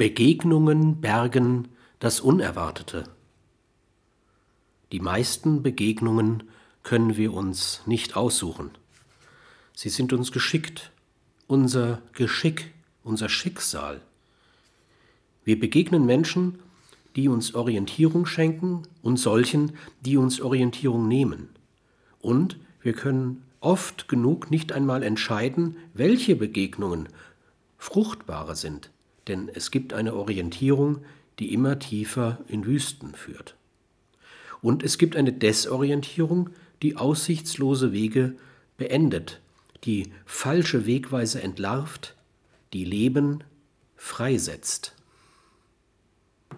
Begegnungen bergen das Unerwartete. Die meisten Begegnungen können wir uns nicht aussuchen. Sie sind uns geschickt, unser Geschick, unser Schicksal. Wir begegnen Menschen, die uns Orientierung schenken und solchen, die uns Orientierung nehmen. Und wir können oft genug nicht einmal entscheiden, welche Begegnungen fruchtbarer sind, denn es gibt eine Orientierung, die immer tiefer in Wüsten führt. Und es gibt eine Desorientierung, die aussichtslose Wege beendet, die falsche Wegweise entlarvt, die Leben freisetzt.